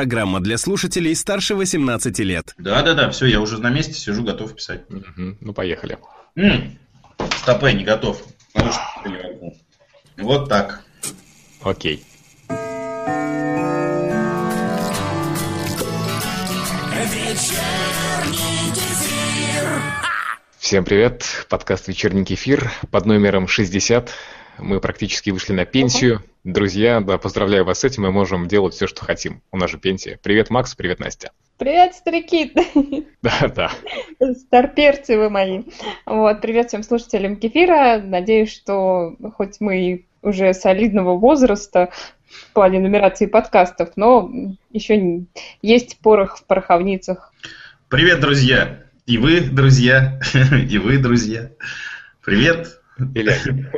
Программа для слушателей старше 18 лет. Да-да-да, все, я уже на месте сижу, готов писать. Мгм, Ну, поехали. М, Стопэ, не готов. Что-то не могу. Вот так. Окей. Всем привет. Подкаст «Вечерний кефир» под номером 60. Мы практически вышли на пенсию. Друзья, да, поздравляю вас с этим. Мы можем делать все, что хотим. У нас же пенсия. Привет, Макс. Привет, Настя. Привет, старики! Да, да. Старперцы вы мои. Вот, привет всем слушателям Кефира. Надеюсь, что хоть мы и уже солидного возраста в плане нумерации подкастов, но еще есть порох в пороховницах. Привет, друзья. И вы, друзья. И вы, друзья. Привет. И Леонид.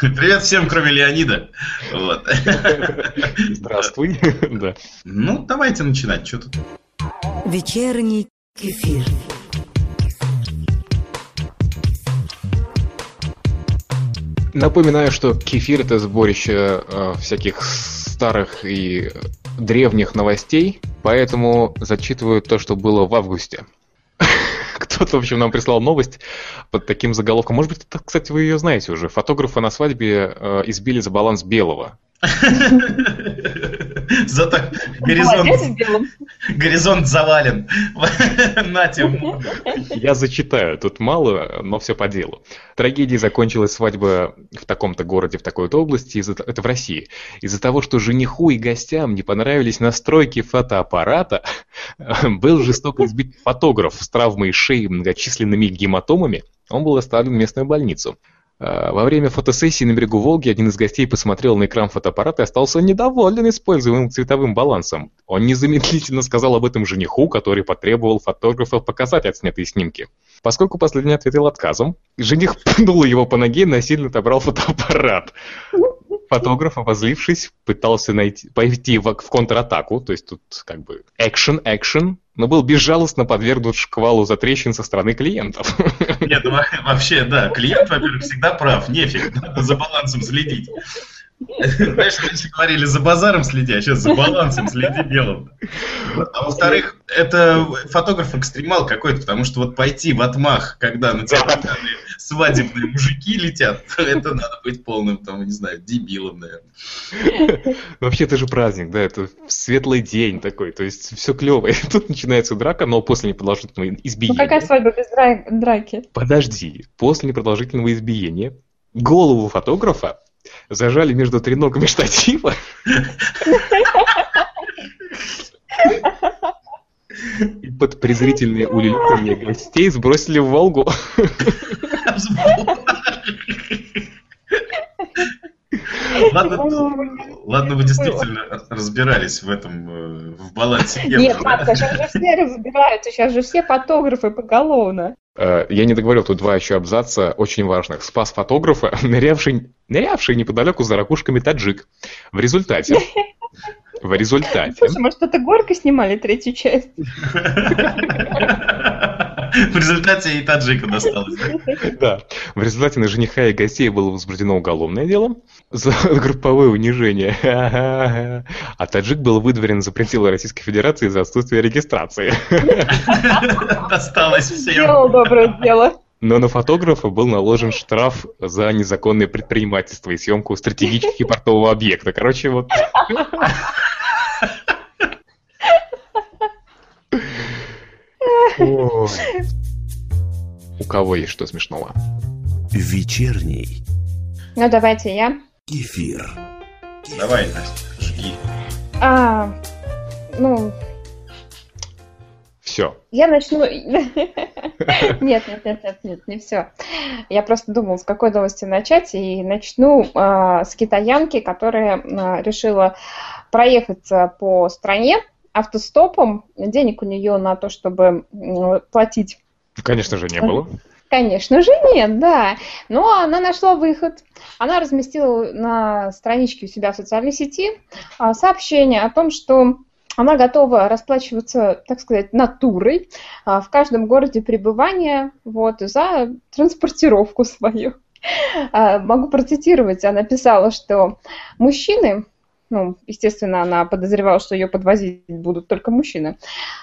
Привет всем, кроме Леонида. Вот. Здравствуй. Да. Ну, давайте начинать. Что тут? Вечерний кефир. Напоминаю, что кефир это сборище э, всяких старых и древних новостей, поэтому зачитываю то, что было в августе. Кто-то, в общем, нам прислал новость под таким заголовком. Может быть, это, кстати, вы ее знаете уже. Фотографа на свадьбе э, избили за баланс белого. Зато горизонт, завален. На тему. Я зачитаю, тут мало, но все по делу. Трагедией закончилась свадьба в таком-то городе, в такой-то области, из-за- это в России. Из-за того, что жениху и гостям не понравились настройки фотоаппарата, был жестоко избит фотограф с травмой шеи и многочисленными гематомами, он был оставлен в местную больницу. А, Во время фотосессии на берегу Волги один из гостей посмотрел на экран фотоаппарата и остался недоволен используемым цветовым балансом. Он незамедлительно сказал об этом жениху, который потребовал фотографа показать отснятые снимки. Поскольку последний ответил отказом, жених пнул его по ноге и насильно отобрал фотоаппарат. Фотограф, обозлившись, пытался найти, пойти в, в контратаку, то есть тут как бы экшен, экшен, но был безжалостно подвергнут шквалу затрещин со стороны клиентов. Нет, во- вообще, да, клиент, во-первых, всегда прав, нефиг надо за балансом следить. Знаешь, раньше говорили за базаром следи, а сейчас за балансом следи белым. А во-вторых, это фотограф-экстремал какой-то, потому что вот пойти в отмах, когда на тебя свадебные мужики летят, это надо быть полным, там, не знаю, дебилом, наверное. Вообще, это же праздник, да, это светлый день такой, то есть все клево. И тут начинается драка, но после непродолжительного Ну избиения... какая свадьба без дра- драки? Подожди, после непродолжительного избиения голову фотографа зажали между треногами штатива и под презрительные улюлюканье гостей сбросили в Волгу. Ладно, ладно, вы действительно разбирались в этом, э, в балансе. Нет. Матка, сейчас же все разбираются, сейчас же все фотографы поголовно. Э, Я не договорил, тут два еще абзаца очень важных. Спас фотографа, нырявший, нырявший неподалеку за ракушками таджик. В результате... В результате... Слушай, может, это горько снимали третью часть? В результате и таджика досталось. да? Да. В результате на жениха и гостей было возбуждено уголовное дело за групповое унижение. А таджик был выдворен за пределы Российской Федерации за отсутствие регистрации. Досталось всем. Сделал доброе дело. Но на фотографа был наложен штраф за незаконное предпринимательство и съемку стратегически портового объекта. Короче, вот... У кого есть что смешного? Вечерний Ну, давайте я. кефир. Давай, Настя, жги. А, ну, Все. я начну... Нет, нет, нет, нет, нет, не все. Я просто думала, с какой новости начать, и начну а, с китаянки, которая а, решила проехаться по стране автостопом. Денег у нее на то, чтобы платить Конечно же, не было. Конечно же нет, да. Но она нашла выход. Она разместила на страничке у себя в социальной сети а, сообщение о том, что она готова расплачиваться, так сказать, натурой а, в каждом городе пребывания вот, за транспортировку свою. А, Могу процитировать. Она писала, что мужчины ну, естественно, она подозревала, что ее подвозить будут только мужчины,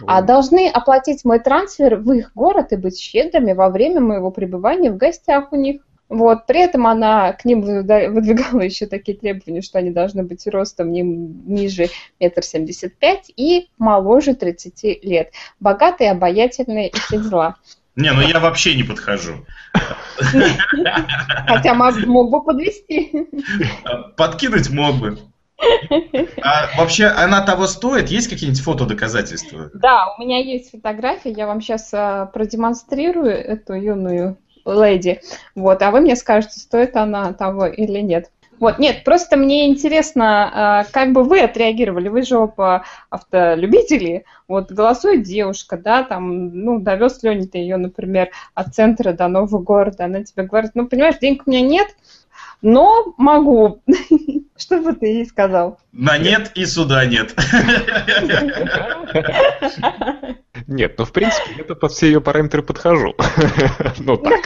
а должны оплатить мой трансфер в их город и быть щедрыми во время моего пребывания в гостях у них. Вот, при этом она к ним выдвигала еще такие требования, что они должны быть ростом не ниже метр семьдесят пять и моложе 30 лет. Богатые, обаятельные и все дела. Не, ну я вообще не подхожу. Хотя мог бы подвести. Подкинуть мог бы. А вообще она того стоит? Есть какие-нибудь фотодоказательства? Да, у меня есть фотография, я вам сейчас а, продемонстрирую эту юную леди. Вот, а вы мне скажете, стоит она того или нет. Вот, нет, просто мне интересно, а, как бы вы отреагировали, вы же оба автолюбители, вот голосует девушка, да, там, ну, довез ты ее, например, от центра до нового города, она тебе говорит, ну, понимаешь, денег у меня нет, но могу. Что бы ты ей сказал? На нет и сюда нет. Нет, ну в принципе, я под все ее параметры подхожу. Ну так.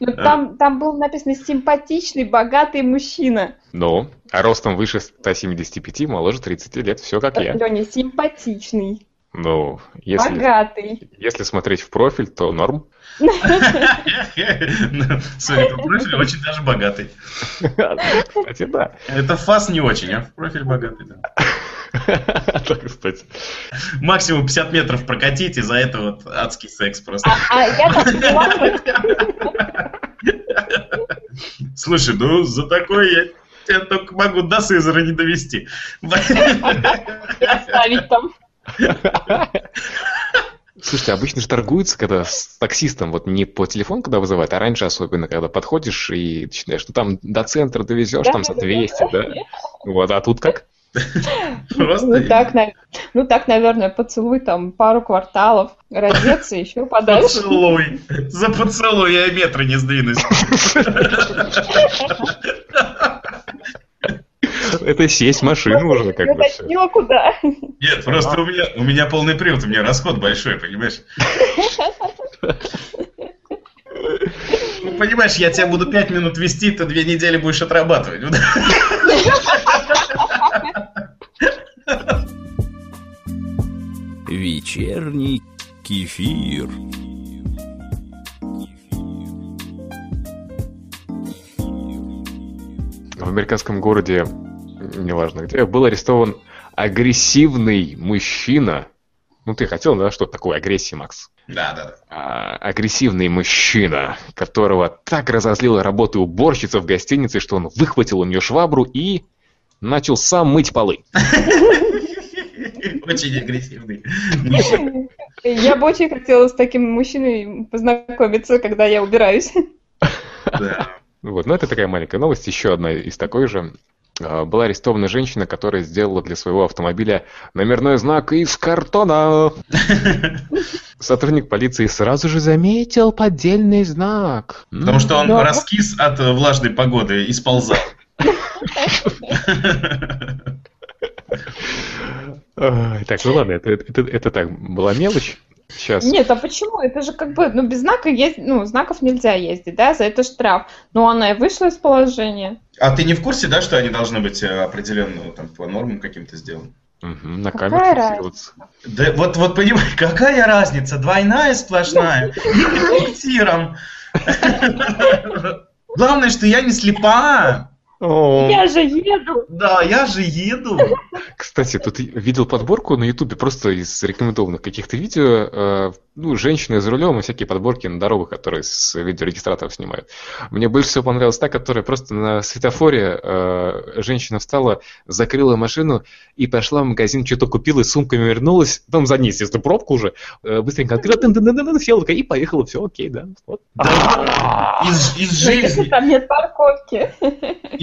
Ну, там, там был написано симпатичный, богатый мужчина. Ну, а ростом выше 175, моложе 30 лет, все как я. Леня, симпатичный. Ну, если, Богатый. если смотреть в профиль, то норм. Судя по профилю, очень даже богатый. Кстати, да. Это фас не очень, а в профиль богатый, да. Так, кстати. Максимум 50 метров прокатить, и за это вот адский секс просто. А, а я так Слушай, ну за такое я тебя только могу до Сызера не довести. оставить там. Слушайте, обычно же торгуются, когда с таксистом, вот не по телефону, когда вызывают, а раньше особенно, когда подходишь и начинаешь, ну там до центра довезешь, Да, там за да, 200, да? Вот, а тут как? Просто Ну так, ну так, наверное, поцелуй там пару кварталов, раздеться еще подальше. поцелуй. За поцелуй я и метра не сдвинусь. Это сесть в машину уже, как бы куда. Нет, просто у меня, у меня полный привод, у меня расход большой, понимаешь? Ну, понимаешь, я тебя буду пять минут вести, ты две недели будешь отрабатывать. Вечерний кефир. В американском городе, неважно где, был арестован агрессивный мужчина. Ну, ты хотел, да, что такое агрессия, Макс? Да, да, да. А, агрессивный мужчина, которого так разозлила работа уборщица в гостинице, что он выхватил у нее швабру и начал сам мыть полы. Очень агрессивный. Я бы очень хотела с таким мужчиной познакомиться, когда я убираюсь. Да. Вот, но это такая маленькая новость. Еще одна из такой же. А, Была арестована женщина, которая сделала для своего автомобиля номерной знак из картона. Сотрудник полиции сразу же заметил поддельный знак. Потому что он Да. раскис от влажной погоды и сползал. Так, ну ладно, это, это, это так, была мелочь. Сейчас. Нет, а почему? Это же как бы, ну, без знака есть, ну, знаков нельзя ездить, да, за это штраф. Но она и вышла из положения. А ты не в курсе, да, что они должны быть э, определенно там по нормам каким-то сделаны? Мгм, на Какая камеру разница? фиксироваться. Да вот, вот понимаешь, какая разница, двойная сплошная, или пунктиром. Главное, что я не слепа. О, Я же еду! Да, я же еду. Кстати, тут видел подборку на Ютубе просто из рекомендованных каких-то видео. э, ну, женщины за рулем и всякие подборки на дорогах, которые с видеорегистраторов снимают. Мне больше всего понравилась та, которая просто на светофоре э, женщина встала, закрыла машину и пошла в магазин, что-то купила, и с сумками вернулась. Там за ней, естественно, пробку уже. э, быстренько открыла, села и поехала. Все, окей, да. Вот. Из, из жизни. там нет парковки.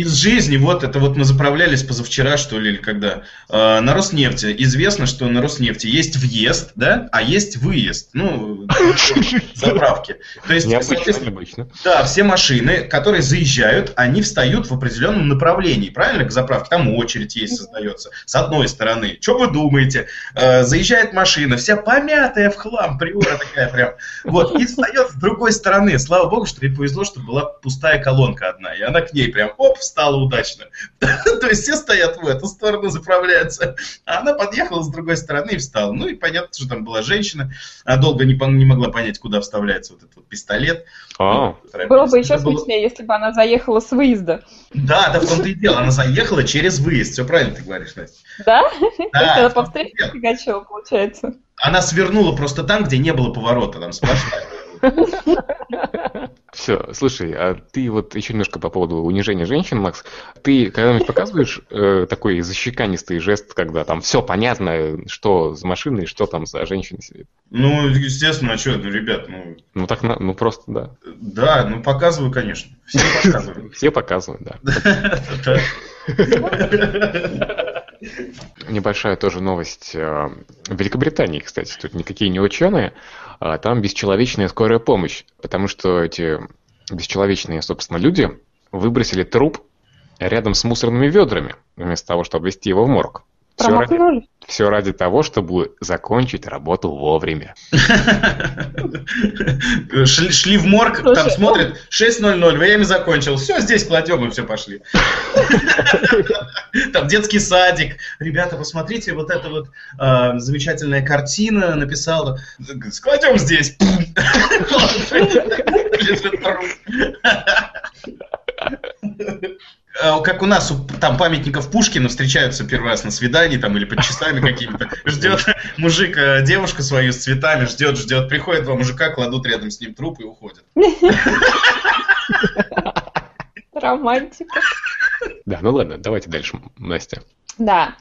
Из жизни, вот это вот мы заправлялись позавчера, что ли, или когда. Э, на Роснефти. Известно, что на Роснефти есть въезд, да, а есть выезд. Ну, заправки. То есть, Необычно, соответственно, необычно. Да, все машины, которые заезжают, они встают в определенном направлении, правильно, к заправке? Там очередь есть, создается. С одной стороны. Что вы думаете? Э, заезжает машина, вся помятая в хлам, приора такая прям. Вот, и встает с другой стороны. Слава богу, что ей повезло, что была пустая колонка одна. И она к ней прям, оп, встала встала удачно. То есть все стоят в эту сторону, заправляются, а она подъехала с другой стороны и встала. Ну и понятно, что там была женщина, а долго не, не могла понять, куда вставляется вот этот вот пистолет. А, Было бы еще смешнее, если бы она заехала с выезда. Да, да, в том-то и дело. Она заехала через выезд. Все правильно ты говоришь, Настя. Да? То есть она по встрече получается. Она свернула просто там, где не было поворота, там сплошная. Все, слушай, а ты вот еще немножко по поводу унижения женщин, Макс, ты когда-нибудь показываешь э, такой защеканистый жест, когда там все понятно, что за машиной, что там за женщина сидит? Ну, естественно, а что, ну, ребят, ну, Ну так, ну просто, да. да, ну, показываю, конечно. Все показываю. Все показывают, да. Да. Небольшая тоже новость. э, В Великобритании, кстати, тут никакие не ученые, а там бесчеловечная скорая помощь, потому что эти бесчеловечные, собственно, люди выбросили труп рядом с мусорными ведрами, вместо того, чтобы везти его в морг. Все ради, все ради того, чтобы закончить работу вовремя. Шли, шли в морг, Слушай, там смотрят, 6.00, время закончил, все, здесь кладем и все, пошли. Там детский садик. Ребята, посмотрите, вот эта вот а, замечательная картина написала. Складем здесь. А, Как у нас, там памятников Пушкина встречаются первый раз на свидании там или под часами какими-то. Ждет мужик э, девушку свою с цветами, ждет, ждет. Приходят два мужика, кладут рядом с ним труп и уходят. Романтика. Да, ну ладно, давайте дальше, Настя. Да.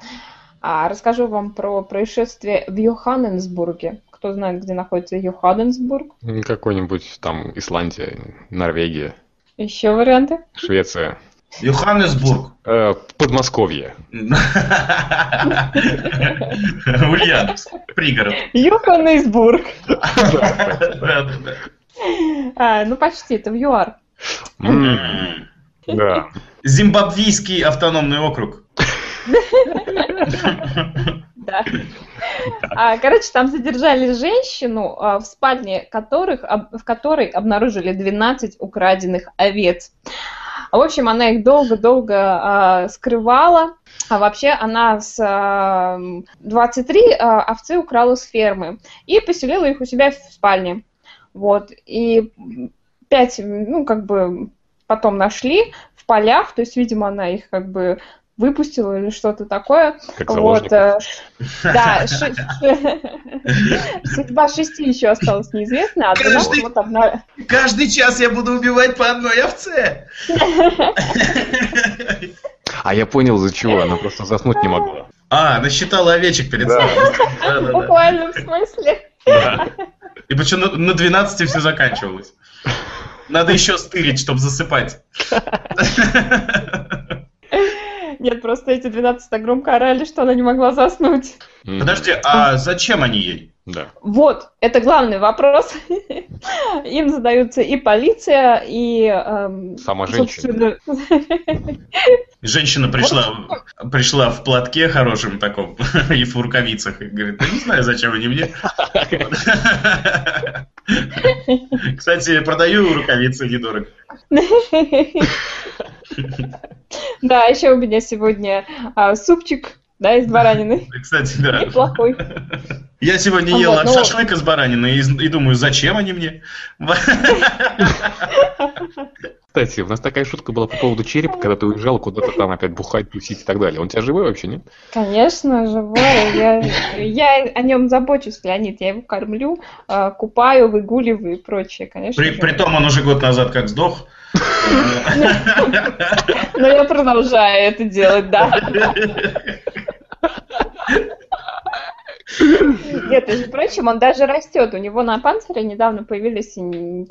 А, расскажу вам про происшествие в Йоханнесбурге. Кто знает, где находится Йоханнесбург? Какой-нибудь там Исландия, Норвегия, Еще варианты? Швеция, Йоханнесбург. э, Подмосковье. Ульяновск. Пригород. Йоханнесбург. А, ну, почти, это в ЮАР. Да. Зимбабвийский автономный округ. Да. А, короче, там задержали женщину, а, в спальне которых, в которой обнаружили 12 украденных овец. В общем, она их долго-долго а, скрывала. А вообще она с а, 23 а, овцы украла с фермы и поселила их у себя в спальне. Вот. И пять, ну, как бы потом нашли в полях, то есть, видимо, она их как бы выпустила или что-то такое. Как Вот, э, да, судьба шести еще осталась неизвестна, а 12 Каждый- вот обна- Каждый час я буду убивать по одной овце. А я понял, из-за чего. Она просто заснуть не могла. А, насчитала овечек перед да. буквально в смысле. И причем на, на 12 все заканчивалось. Надо еще стырить, чтобы засыпать. Нет, просто эти 12 так громко орали, что она не могла заснуть. Подожди, а зачем они ей? Да. Вот, это главный вопрос. Им задаются и полиция, и... эм, Сама женщина. Женщина пришла, пришла в платке хорошем таком и в рукавицах и говорит, да не знаю, зачем они мне. Кстати, продаю рукавицы недорого. Да, еще у меня сегодня а, супчик, да, из баранины. Кстати, да. Неплохой. Я сегодня ел вот, ну- шашлык из баранины и, и думаю, зачем они мне? Кстати, у нас такая шутка была по поводу черепа, когда ты уезжал куда-то там опять бухать, тусить и так далее. Он у тебя живой вообще, нет? Конечно, живое. Я, я о нем забочусь, Леонид. Я его кормлю, а, купаю, выгуливаю и прочее, конечно. При, притом он уже год назад как сдох. Но я продолжаю это делать, да. Нет, между прочим, он даже растет. У него на панцире недавно появились м,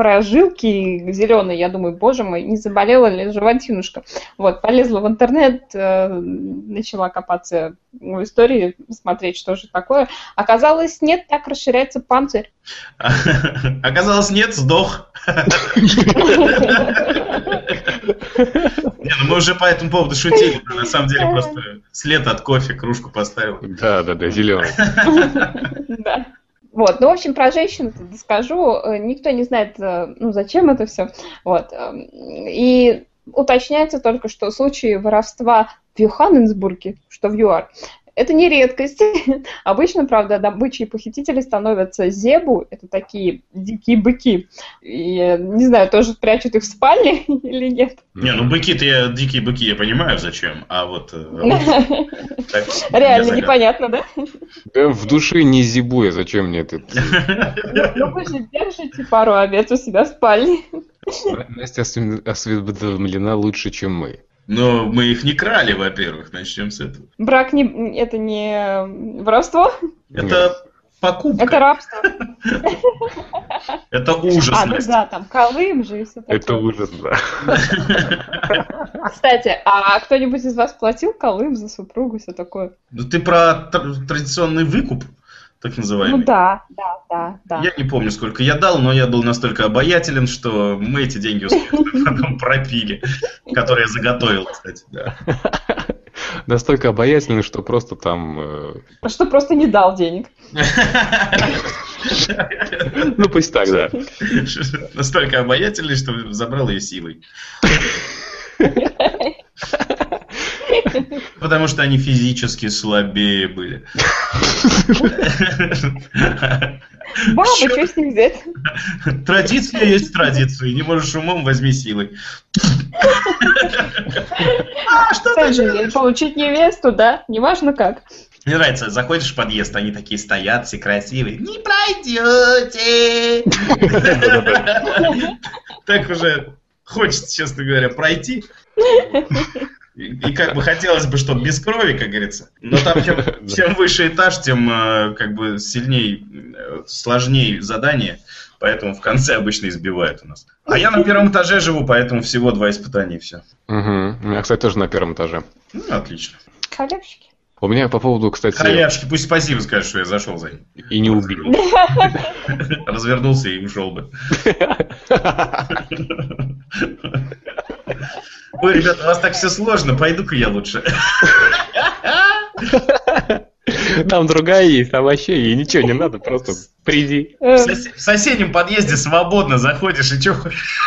такие прожилки зеленые. Я думаю, боже мой, не заболела ли животинушка. Вот, полезла в интернет, э, начала копаться в истории, смотреть, что же такое. Оказалось, нет, так расширяется панцирь. Оказалось, нет, сдох. Не, ну мы уже по этому поводу шутили. На самом деле просто след от кофе, кружку поставил. Да, да, да, зеленый. Да. Вот, ну, в общем, про женщин скажу. Э, Никто не знает, э, ну, зачем это все. Вот. эм, И уточняется только, что случаи воровства в Йоханнесбурге, что в ЮАР, это не редкость. Обычно, правда, добычей похитителей становятся зебу, это такие дикие быки. И, не знаю, тоже прячут их в спальне или нет. Не, ну быки-то я, дикие быки, я понимаю зачем, а вот... э, Реально я непонятно, да? Да в душе не зибуя, зачем мне это? Ну вы же держите пару овец у себя в спальне. Настя осве- осведомлена лучше, чем мы. Но мы их не крали, во-первых, начнем с этого. Брак не, это не воровство, Это покупка, это рабство. это ужас. А, ну да, там Колым же и все такое. Это ужас, да. Кстати, а кто-нибудь из вас платил Колым за супругу, все такое? Ну ты про тр- традиционный выкуп, так называемый. Ну да, да, да, да. Я не помню, сколько я дал, но я был настолько обаятелен, что мы эти деньги успешно потом пропили, которые я заготовил, кстати. Да. Настолько обаятельный, что просто там... э, Что просто не дал денег. Ну, пусть так, да. Настолько обаятельный, что забрал ее силой. Потому что они физически слабее были. Баба, что с них взять? Традиция есть традиция. Не можешь умом, возьми силой. А, что ты получить невесту, да? Неважно как. Мне нравится, заходишь в подъезд, они такие стоят, все красивые. Не пройдете! Так уже хочется, честно говоря, пройти. И, как бы хотелось бы, чтобы без крови, как говорится. Но там чем, чем выше этаж, тем э, как бы сильней, э, сложнее задание. Поэтому в конце обычно избивают у нас. А я на первом этаже живу, поэтому всего два испытания и все. Мгм. У меня, кстати, тоже на первом этаже. Ну, отлично. Халявщики. У меня по поводу, кстати, Халявшки, пусть спасибо скажут, что я зашел за ним. и не убил. Развернулся и ушел бы. Ой, ребята, у вас так все сложно, пойду-ка я лучше. Там другая есть, там вообще ей ничего не надо, просто приди. Э, В сос- в соседнем подъезде свободно заходишь и что хочешь.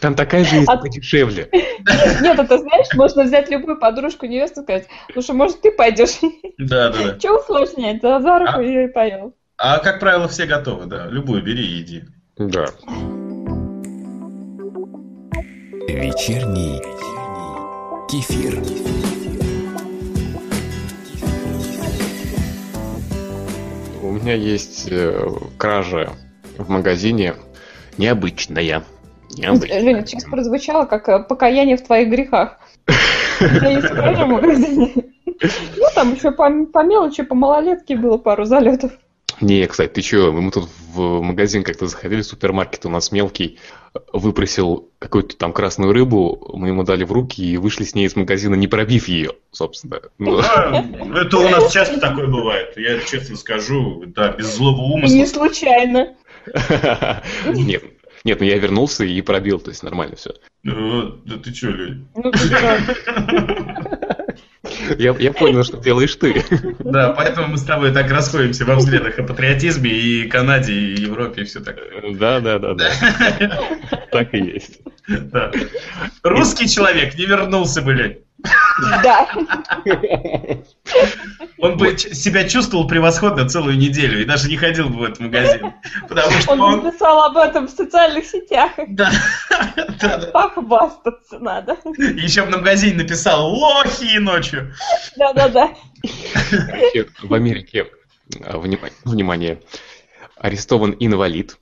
Там такая же есть, А- только дешевле. Нет, это знаешь, можно взять любую подружку, невесту, сказать, слушай, может, ты пойдешь? Да, да, да. Че усложнять? За, за руку А? ее и поел. А как правило, все готовы, да. Любую бери и иди. Да. Вечерний кефир. У меня есть э, кража в магазине необычная. Необычная. Женя, сейчас прозвучало как э, покаяние в твоих грехах. Тебя есть кража в магазине? Ну, там еще по, по мелочи, по малолетке было пару залетов. Не, кстати, ты чё, мы тут в магазин как-то заходили, супермаркет у нас мелкий, выпросил какую-то там красную рыбу, мы ему дали в руки и вышли с ней из магазина, не пробив ее, собственно. Ну, А, Это у нас часто такое бывает. Я честно скажу, да, без злого умысла. не случайно. Нет, нет, ну я вернулся и пробил, то есть нормально все. Ну, Да ты что, Лёнь? Ну. Я, я понял, что делаешь ты. Да, поэтому мы с тобой так расходимся во взглядах о патриотизме и Канаде, и Европе, и все такое. Да, да, да, да. Так и есть. Русский человек не вернулся бы, Лёнь. Да. Он бы себя чувствовал превосходно целую неделю и даже не ходил бы в этот магазин. Потому что Он он... написал об этом в социальных сетях. Да, да, да. Похвастаться надо. Еще бы на магазине написал «Лохи» ночью. Да-да-да. В Америке, а, внима- внимание, арестован инвалид,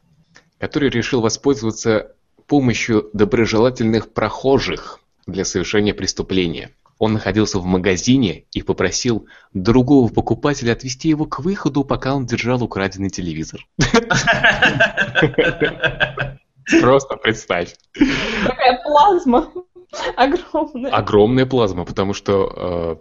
который решил воспользоваться помощью доброжелательных прохожих для совершения преступления. Он находился в магазине и попросил другого покупателя отвезти его к выходу, пока он держал украденный телевизор. Просто представь. Такая плазма огромная. Огромная плазма, потому что э,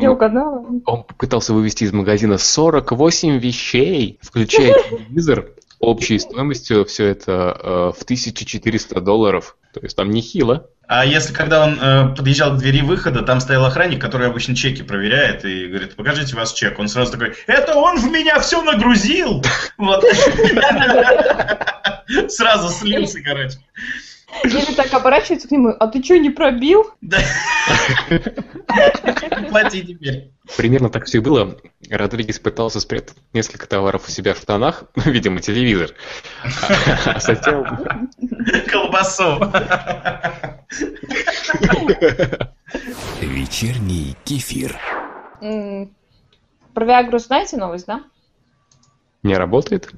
Я он, угадала. он пытался вывести из магазина 48 вещей, включая телевизор, общей стоимостью все это э, в 1400 долларов. То есть там нехило. А если когда он э, подъезжал к двери выхода, там стоял охранник, который обычно чеки проверяет и говорит, покажите ваш чек. Он сразу такой, это он в меня все нагрузил! Вот. Сразу слился, короче. Или так оборачиваются к нему, а ты что, не пробил? Да. Плати теперь. Примерно так все и было. Родригес пытался спрятать несколько товаров у себя в штанах, видимо, телевизор. А затем... Колбасу. Вечерний кефир. Про Виагру знаете новость, да? Не работает?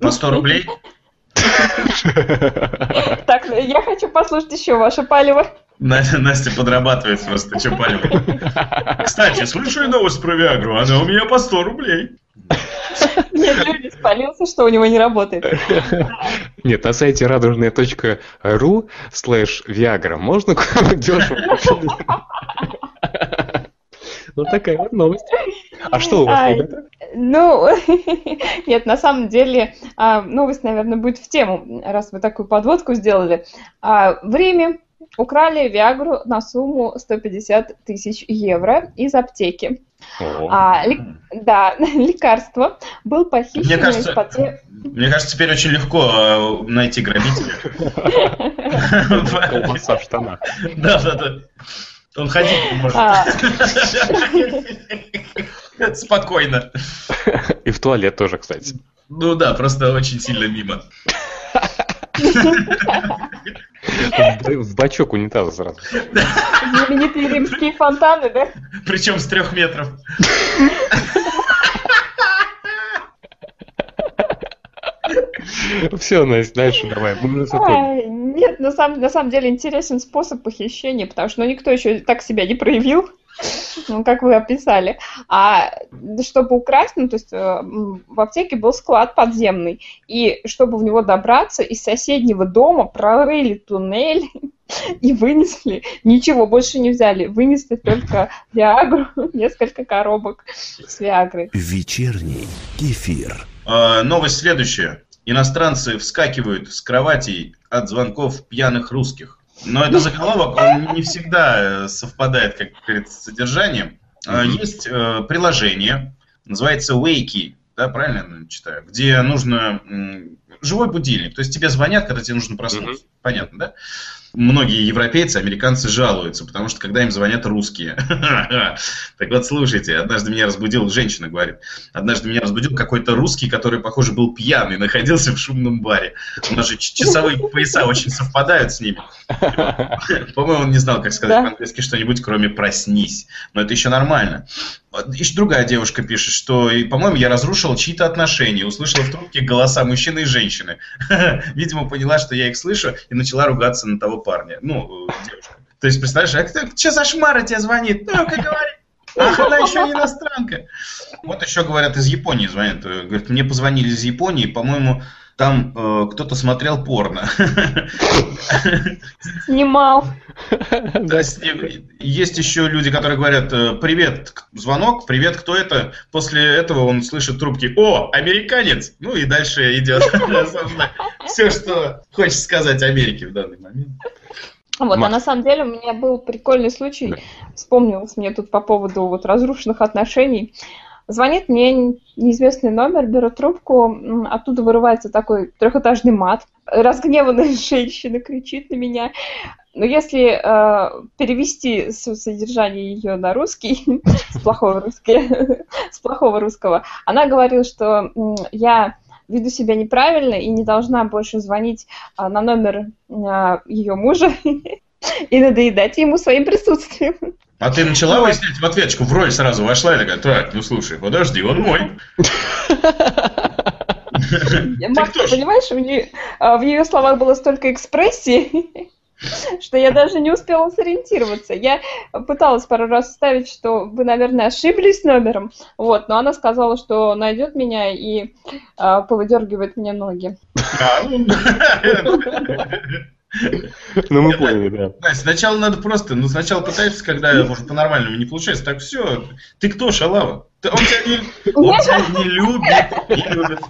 По 100 рублей? Так, я хочу послушать еще ваше палево. Настя, Настя подрабатывает просто, что палево. Кстати, слушай новость про Виагру, она у меня по 100 рублей. Нет, люди спалился, что у него не работает. Нет, на сайте радужная.ру слэш Viagra можно дешево Вот такая вот новость. А что у вас, Ай. ребята? Ну, нет, на самом деле а, новость, наверное, будет в тему, раз вы такую подводку сделали. А, В Риме украли Виагру на сумму 150 тысяч евро из аптеки. О, А, ли- да, лекарство был похищено Мне кажется- из пакета. Мне кажется, теперь очень легко э, найти грабителя. колбаса в штанах. Да, да, да. Он ходить не может. А, Спокойно. И в туалет тоже, кстати. Ну да, просто очень сильно мимо. В бачок унитаза сразу. знаменитые римские фонтаны, да? Причем с трех метров. Все, Настя, дальше давай. Мы на Нет, на самом, на самом деле интересен способ похищения, потому что ну, никто еще так себя не проявил, ну, как вы описали. А чтобы украсть, ну, то есть э, в аптеке был склад подземный, и чтобы в него добраться, из соседнего дома прорыли туннель и вынесли, ничего больше не взяли, вынесли только Виагру, несколько коробок с Виагрой. Вечерний кефир. Э, Новость следующая. Иностранцы вскакивают с кроватей от звонков пьяных русских. Но это заголовок, он не всегда э, совпадает, как говорится, с содержанием. Э, Есть э, приложение, называется Wakey, да, правильно я читаю, где нужно м, живой будильник, то есть тебе звонят, когда тебе нужно проснуться. Понятно, да? Многие европейцы, американцы жалуются, потому что когда им звонят русские. Так вот, слушайте, однажды меня разбудил, женщина говорит, однажды меня разбудил какой-то русский, который, похоже, был пьяный, находился в шумном баре. У нас же часовые пояса очень совпадают с ними. По-моему, он не знал, как сказать по-английски что-нибудь, кроме «проснись». Но это еще нормально. Еще другая девушка пишет, что, по-моему, я разрушил чьи-то отношения, услышала в трубке голоса мужчины и женщины. Видимо, поняла, что я их слышу, и начала ругаться на того парня. Ну, э, девушка. То есть, представляешь, а кто, что за шмара тебе звонит? Ну-ка, говори. Ах, она еще иностранка. Вот еще говорят, из Японии звонят. Э, Говорят, мне позвонили из Японии, по-моему, там э, кто-то смотрел порно. Снимал. То есть, Есть еще люди, которые говорят, э, привет, звонок, привет, кто это? После этого он слышит трубки, о, американец! Ну и дальше идет, все, что хочет сказать Америке в данный момент. Вот, Маш. а на самом деле у меня был прикольный случай, Да. вспомнилось мне тут по поводу вот разрушенных отношений. Звонит мне неизвестный номер, беру трубку, оттуда вырывается такой трехэтажный мат. Разгневанная женщина кричит на меня. Но если э, перевести содержание ее на русский, с плохого, русский, с плохого русского, она говорила, что я веду себя неправильно и не должна больше звонить а, на номер а, ее мужа и надоедать ему своим присутствием. А ты начала Вот. выяснять в ответочку, в роль сразу вошла и такая, так, ну слушай, подожди, он мой. Макс, кто ты понимаешь, у нее- а, в ее словах было столько экспрессии, что я даже не успела сориентироваться. Я пыталась пару раз вставить, что вы, наверное, ошиблись номером, вот, но она сказала, что найдет меня и а, повыдергивает мне ноги. А, ну, мы поняли, да. Сначала надо просто, ну сначала пытаешься, когда может по-нормальному не получается, так все, ты кто, шалава? Он тебя не, он тебя не любит, не любит.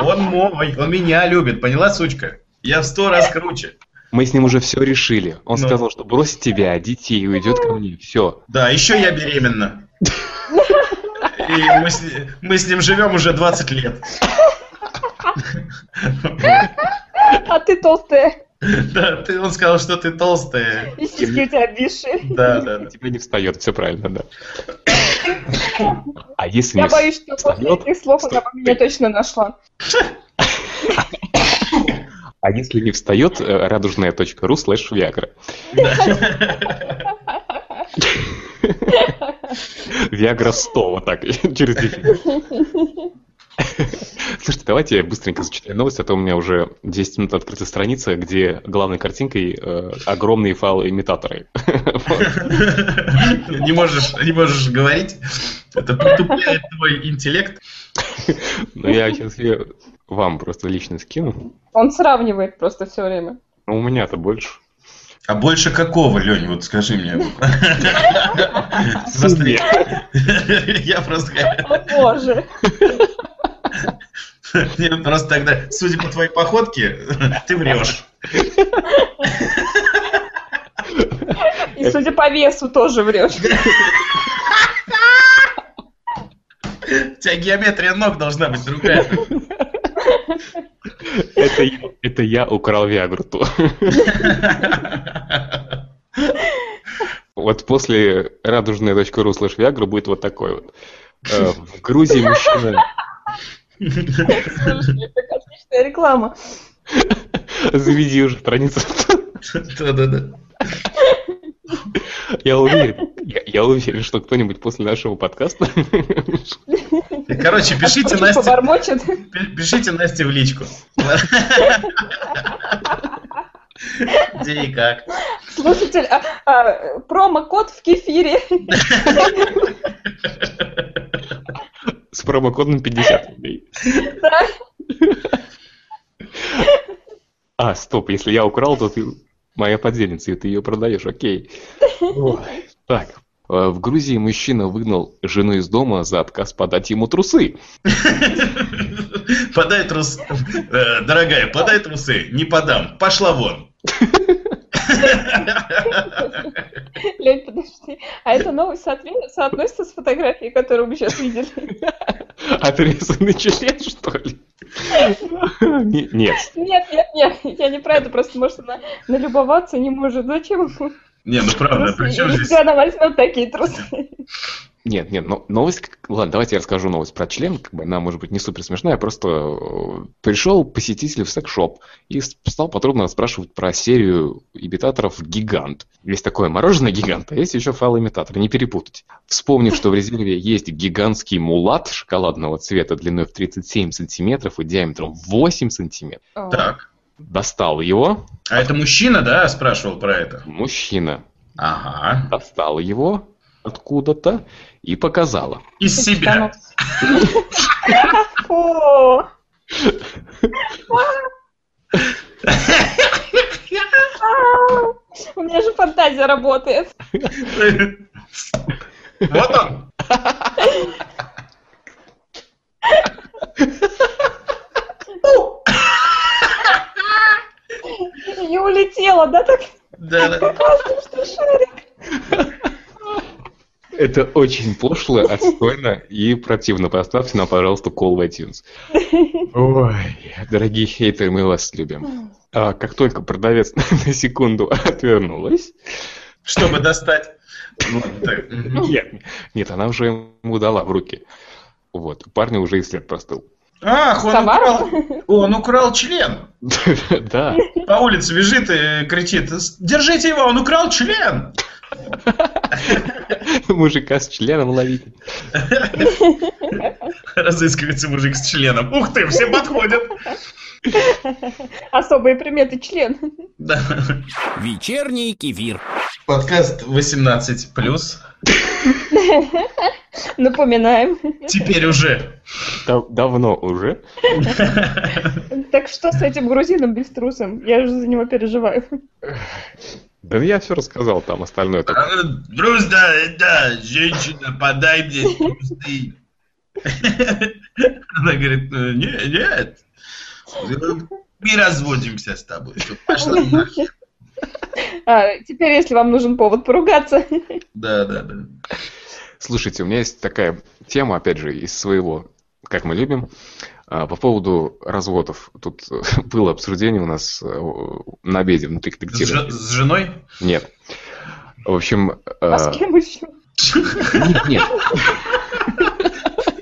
Он мой, он меня любит, поняла, сучка? Я в сто раз круче. Мы с ним уже все решили. Он Ну. сказал, что бросит тебя, детей, и уйдет ко мне. Все. Да, еще я беременна. И мы с, мы с ним живем уже 20 лет. А ты толстая. Да, ты, он сказал, что ты толстая. И сиськи у тебя обвисшие. Да, да, да. Тебе не встает, все правильно, да. А если Я боюсь, что после встает, этих слов она бы меня точно нашла. а если не встает, э, радужная.ру слэш Виагра. Виагра 100, вот так, через дефис. Слушайте, давайте я быстренько зачитаю новость, а то у меня уже 10 минут открыта страница, где главной картинкой э, огромные файлоимитаторы. Не можешь, не можешь говорить. Это притупляет твой интеллект. Но я сейчас ее вам просто лично скину. Он сравнивает просто все время. Но у меня-то больше. А больше какого, Лень, вот скажи мне. Я просто... О боже. Мне просто тогда, судя по твоей походке, ты врешь. И судя по весу тоже врешь. У тебя геометрия ног должна быть другая. Это, я- это я украл Виагру ту. Вот после радужная.ру слэш Виагра будет вот такой вот. Э, В Грузии мужчина... Слушай, это отличная реклама. Заведи уже страницу. Да-да-да. Я уверен, я, я уверен, что кто-нибудь после нашего подкаста Короче, пишите Насте, побормочет. пишите Насте в личку. Где и как. Слушатель, а, а, промокод в кефире. с промокодом 50 рублей. А, стоп, если я украл, то ты моя подельница, и ты ее продаешь, окей. Так, э, в Грузии мужчина выгнал жену из дома за отказ подать ему трусы. Подай трусы. Э, Дорогая, подай трусы. Не подам. Пошла вон. Лень, подожди. А эта новость соотносится с фотографией, которую мы сейчас видели? Отрезанный член, что ли? Не- Нет. Нет, нет, нет, я не про это, просто может она налюбоваться не может. Зачем ему Не, ну правда, при чем здесь... возьмет такие трусы? Нет, нет, но новость... Ладно, давайте я расскажу новость про член. Как бы она может быть не супер смешная, просто э, пришел посетитель в секс-шоп и стал подробно спрашивать про серию имитаторов «Гигант». Есть такое мороженое «Гигант», а есть еще фалоимитатор, не перепутать. Вспомнив, что в резерве есть гигантский мулат шоколадного цвета длиной в 37 сантиметров и диаметром 8 сантиметров, Так. Достал его, А это мужчина, да, спрашивал про это? мужчина Ага. достал его откуда-то и показала. Из себя. У меня же фантазия работает. Вот он. Не улетела, да, так? Да, да. Что шарик. Это очень пошло, отстойно и противно. Поставьте нам, пожалуйста, кол в iTunes. Ой, дорогие хейтеры, мы вас любим. А как только продавец на секунду отвернулась, Чтобы достать. Ну, нет, нет, она уже ему дала в руки. Вот, у парня уже и след простыл. Ах, он Сама? украл, он украл член. Да, По улице бежит и кричит, держите его, он украл член. мужика с членом ловить. Разыскивается мужик с членом. Ух ты, все подходят. Особые приметы член. Да. Вечерний кефир. Подкаст 18 плюс. Напоминаем. Теперь уже. Да- давно уже. Так что с этим грузином без трусом? Я же за него переживаю. Да я все рассказал, там остальное только. А, Друз, да, да, женщина, подай мне трусы. Она говорит, «Ну, не, нет, мы разводимся с тобой. Пошла нахер. А, теперь, если вам нужен повод поругаться. Да, да, да. Слушайте, у меня есть такая тема, опять же, из своего, как мы любим. А, По поводу разводов. Тут было обсуждение у нас э, на обеде внутри С, коллектива. с женой? Нет. В общем... А с э, кем еще? Нет, нет.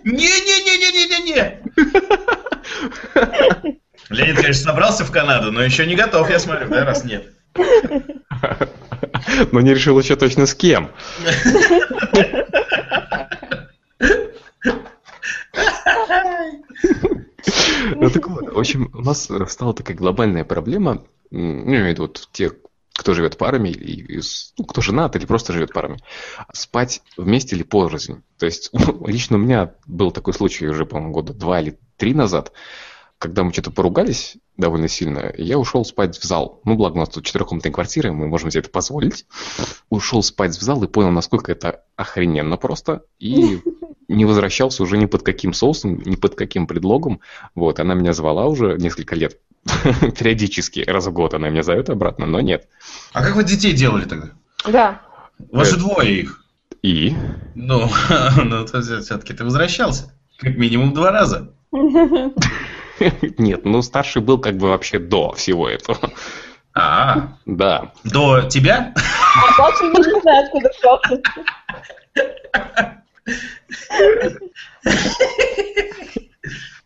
Не-не-не-не-не-не-не! Леонид, конечно, собрался в Канаду, но еще не готов, я смотрю, да, раз нет. Но не решил еще точно с кем. Ну так вот, в общем, у нас стала такая глобальная проблема, ну, я имею вот те, кто живет парами, и, из- ну, кто женат или просто живет парами, спать вместе или порознь. То есть лично у меня был такой случай уже, по-моему, года два или три назад, когда мы что-то поругались довольно сильно, я ушел спать в зал. Ну, благо у нас тут четырехкомнатная квартира, мы можем себе это позволить. Ушел спать в зал и понял, насколько это охрененно просто. И не возвращался уже ни под каким соусом, ни под каким предлогом. Вот, она меня звала уже несколько лет. Периодически, раз в год она меня зовет обратно, но нет. А как вы детей делали тогда? Да. У вас же Э. двое их. И? Ну, ну все-таки ты возвращался. Как минимум два раза. Нет, ну старший был как бы вообще до всего этого. А, Да. до тебя? А младший не знает, откуда взялся.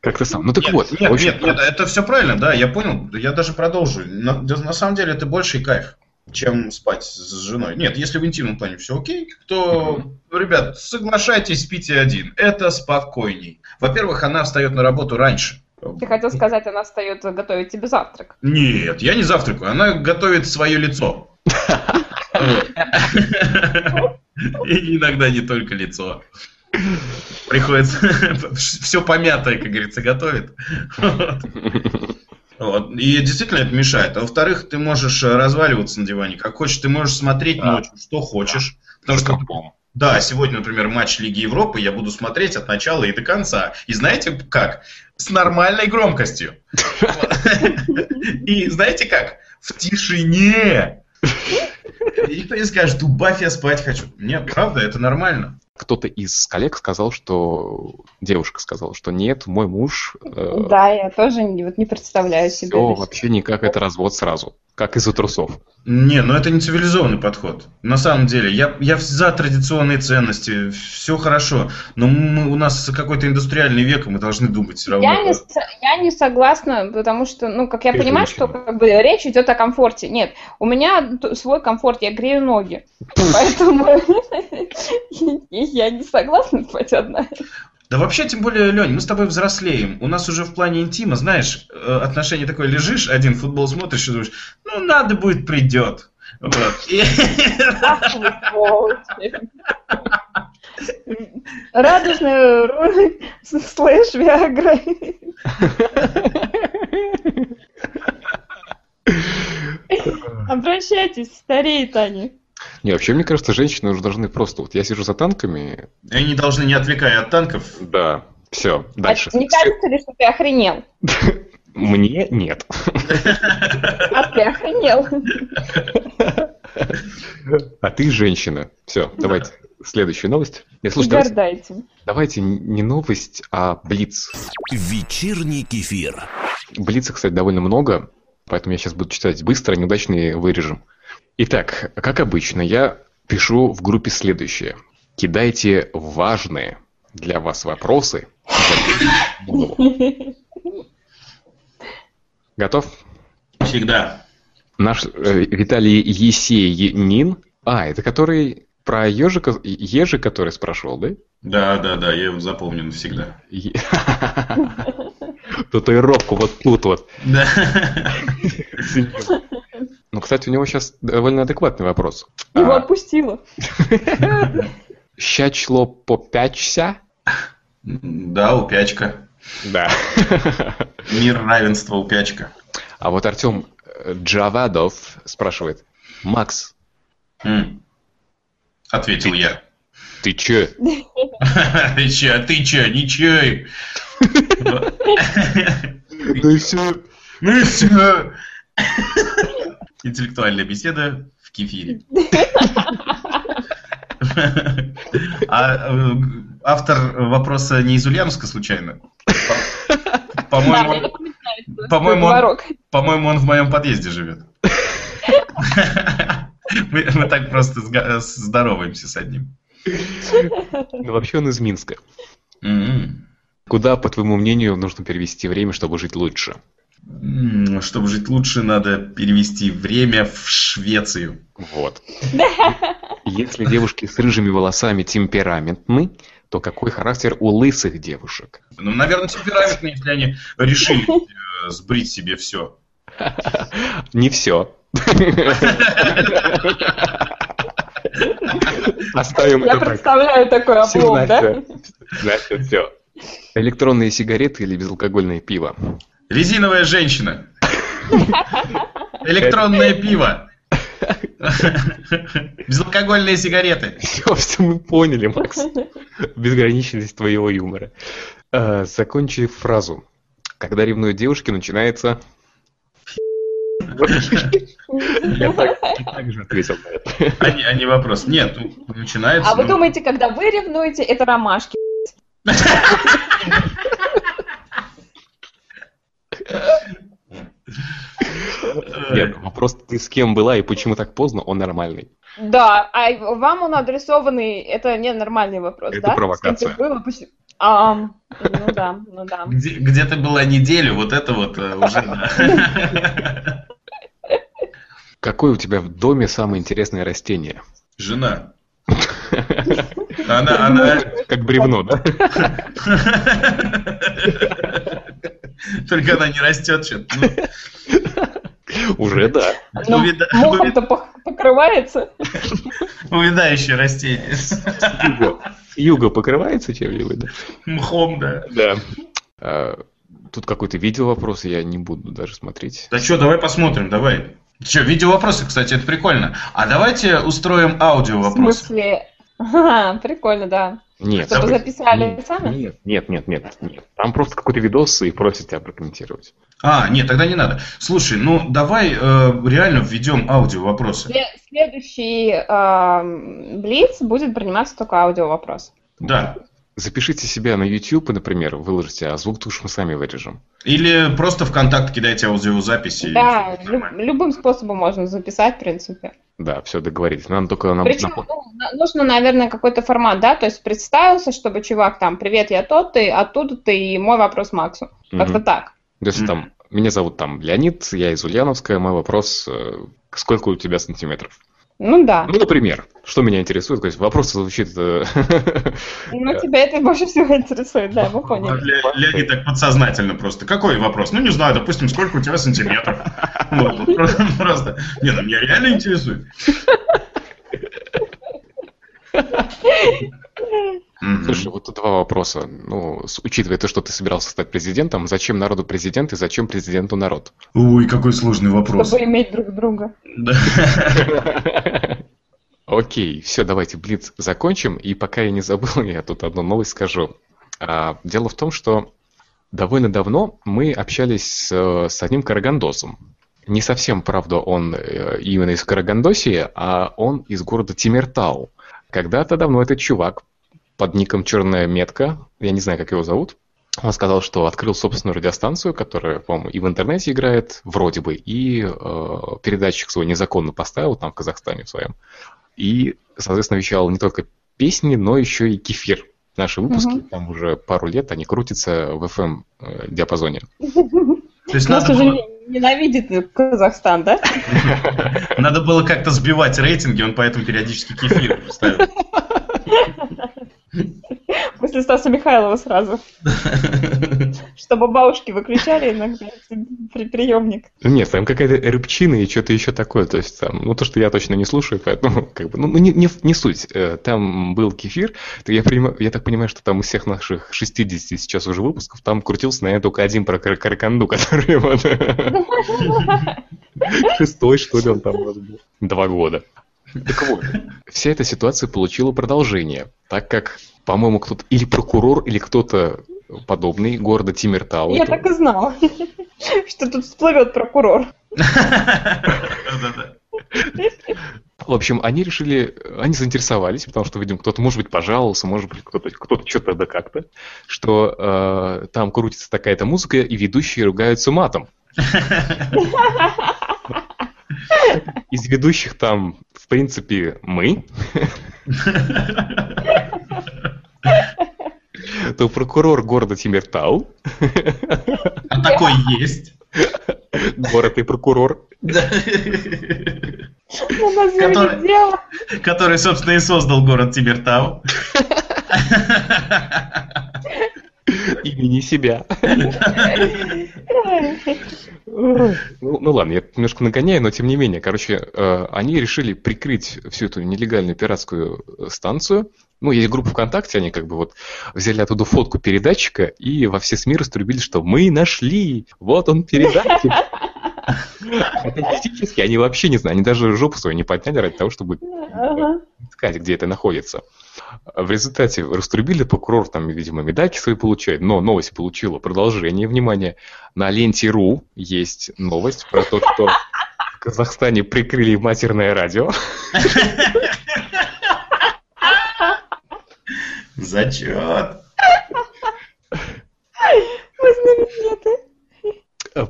Как-то сам. Ну так нет, вот. Нет, общем, нет, нет, это все правильно, да, я понял. Я даже продолжу. На, на самом деле это больший кайф, чем спать с женой. Нет, если в интимном плане все окей, то, ребят, соглашайтесь, спите один. Это спокойней. Во-первых, она встает на работу раньше. Ты хотел сказать, она встает готовить тебе завтрак. Нет, я не завтракаю, она готовит свое лицо. И иногда не только лицо. Приходится все помятое, как говорится, готовит. Вот. И действительно это мешает. А во-вторых, ты можешь разваливаться на диване как хочешь, ты можешь смотреть Да. ночью, что хочешь. Потому что, Капом. Да, сегодня, например, матч Лиги Европы я буду смотреть от начала и до конца. И знаете как? С нормальной громкостью. И знаете как? В тишине. И никто не скажет, убавь, я спать хочу. Нет, правда, это нормально. Кто-то из коллег сказал, что... Девушка сказала, что нет, мой муж... э, Да, я тоже не, вот не представляю себе. Все вообще никак это развод сразу. Как из-за трусов. Не, ну это не цивилизованный подход. На самом деле, я, я за традиционные ценности, все хорошо. Но мы- у нас какой-то индустриальный век, и мы должны думать все равно. Я не, я не согласна, потому что, ну, как я Ты понимаю, что как бы, речь идет о комфорте. Нет, у меня свой комфорт, я грею ноги. Поэтому я не согласна спать одна. Да вообще, тем более, Лень, мы с тобой взрослеем. У нас уже в плане интима, знаешь, э, отношение такое, лежишь, один футбол смотришь и думаешь, ну, надо будет, придет. Вот. И-. Радужный ролик слэш Виагра. Обращайтесь, стареет Аня. Не, вообще, мне кажется, женщины уже должны просто... Вот я сижу за танками, Они должны, не отвлекая от танков, да, все, дальше. А Не кажется ли, что ты охренел? Мне нет. А ты охренел. А ты женщина. Все, давайте. Следующая новость. Нет, слушай, давайте, давайте не новость, а блиц. Вечерний кефир. Блица, кстати, довольно много, поэтому я сейчас буду читать быстро, неудачные вырежем. Итак, как обычно, я пишу в группе следующее. Кидайте важные для вас вопросы. Готов? всегда. Наш э, Виталий Есенин. А, это который про ежика, ежи, который спрашивал, да? Да, да, да, я его запомню навсегда. Е- Татуировку вот тут вот. Да. Ну, кстати, у него сейчас довольно адекватный вопрос. Его А, отпустила. Щачло попячься? Да, упячка. Да. Мир равенства упячка. А вот Артем Джавадов спрашивает. Макс, М. Ответил я. ты чё? Ты че, а ты че, ничего. Ну и все. Ну и все. Интеллектуальная беседа в кефире. А э, автор вопроса не из Ульяновска случайно? По-моему, по-моему, он- по-моему, он в моем подъезде живет. Мы, мы так просто здороваемся с одним. Ну, вообще он из Минска. М-м. Куда, по твоему мнению, нужно перевести время, чтобы жить лучше? Чтобы жить лучше, надо перевести время в Швецию. Вот. Если девушки с рыжими волосами темпераментны, то какой характер у лысых девушек? Ну, наверное, темпераментные, если они решили э, сбрить себе все. Не все. Оставим Я это так. представляю такой облом, да? Настя, все. Электронные сигареты или безалкогольное пиво? Резиновая женщина. Электронное пиво. Безалкогольные сигареты. Все, все мы поняли, Макс. Безграничность твоего юмора. А, Закончи фразу. Когда ревнуют девушки, начинается... Я так, так же ответил на это. А не, а не вопрос. Нет, начинается... А вы ну, думаете, когда вы ревнуете, это ромашки? Нет, вопрос, ты с кем была и почему так поздно, он нормальный. Да, а вам он адресованный, это не нормальный вопрос, Это да? Кем провокация. было, почему- А, ну да, ну да. Где, где ты была неделю, вот это вот э, уже... да. Какое у тебя в доме самое интересное растение? Жена. Она, она... Как бревно, да? Только она не растет что-то. Уже да. Ну, мохом-то покрывается. Увядающее растение. Юго, юго покрывается чем-нибудь, да? Мхом, да. Да. А, Тут какой-то видео вопрос, я не буду даже смотреть. Да что, давай посмотрим, давай. Че, видео вопросы, кстати, это прикольно. А давайте устроим аудио В вопрос. смысле? Ага, прикольно, да. Нет, Чтобы давай. записали нет, сами? нет, нет, нет, нет, нет. Там просто какой-то видос и просят тебя прокомментировать. А, нет, тогда не надо. Слушай, ну давай э, реально введем аудио вопросы. Сле- Следующий эм, Блиц будет приниматься только аудио вопрос. Да. Запишите себя на YouTube, например, выложите, а звук уж мы сами вырежем. Или просто в контакт кидайте аудиозаписи. Да, всё лю- нормально. любым способом можно записать, в принципе. Да, все договорились. Нам только нам Причем напом- ну, нужно, наверное, какой-то формат, да, то есть представился, чтобы чувак там, привет, я тот, ты, оттуда ты, и мой вопрос Максу. Как-то так. То есть там, меня зовут там Леонид, я из Ульяновска, мой вопрос, э, сколько у тебя сантиметров? Ну да. Ну, например, что меня интересует, то есть вопрос звучит... э, Ну, тебя это больше всего интересует, да, мы поняли. Леонид так подсознательно просто. Какой вопрос? Ну, не знаю, допустим, сколько у тебя сантиметров? Просто- Просто. Не, ну меня реально интересует. Мгм. Слушай, вот тут два вопроса. Ну, учитывая то, что ты собирался стать президентом, зачем народу президент и зачем президенту народ? Ой, какой сложный вопрос. Чтобы иметь друг друга. Да. Окей, все, давайте Блиц закончим. И пока я не забыл, я тут одну новость скажу. А, дело в том, что довольно давно мы общались с, с одним карагандосом. Не совсем, правда, он э, именно из Карагандосии, а он из города Тимиртау. Когда-то давно этот чувак под ником Черная Метка, я не знаю, как его зовут, он сказал, что открыл собственную радиостанцию, которая, по-моему, и в интернете играет, вроде бы, и э, передатчик свой незаконно поставил там в Казахстане в своем. И, соответственно, вещал не только песни, но еще и кефир. Наши выпуски, Мгм. там уже пару лет, они крутятся в FM-диапазоне. То есть Нас надо уже было, ненавидит Казахстан, да? надо было как-то сбивать рейтинги, он поэтому периодически кефир ставил. После Стаса Михайлова сразу. Чтобы бабушки выключали иногда при приемник. Нет, там какая-то рыбчина и что-то еще такое. То есть там, ну то, что я точно не слушаю, поэтому как бы, ну, ну, не, не, не суть. Э, Там был кефир. то Я, понимаю- я так понимаю, что там из всех наших 60 сейчас уже выпусков, там крутился, наверное, только один про кар- караканду, который вот... Шестой, что ли, он там был. Два года. Так вот, вся эта ситуация получила продолжение, так как, по-моему, кто-то, или прокурор, или кто-то подобный города Тимиртау. Я это- так и знала, что тут всплывет прокурор. Да-да-да. В общем, они решили, они заинтересовались, потому что, видимо, кто-то, может быть, пожаловался, может быть, кто-то кто что-то да как-то, что э, там крутится такая-то музыка, и ведущие ругаются матом. Из ведущих там, в принципе, мы. То прокурор города Тимиртау. А такой есть. Город и прокурор. Который-. Который, собственно, и создал город Тимиртау. Имени себя. Ну, ну ладно, я немножко нагоняю, но тем не менее, короче, э, они решили прикрыть всю эту нелегальную пиратскую станцию. Ну, есть группа ВКонтакте, они как бы вот взяли оттуда фотку передатчика и во все СМИ раструбили, что мы нашли, вот он передатчик. Физически они вообще не знают, они даже жопу свою не подняли ради того, чтобы искать, где это находится. В результате раструбили, прокурор там, видимо, медальки свои получает, но новость получила продолжение, внимание. На ленте.ру есть новость про то, что в Казахстане прикрыли матерное радио. Зачет. Мы знамениты.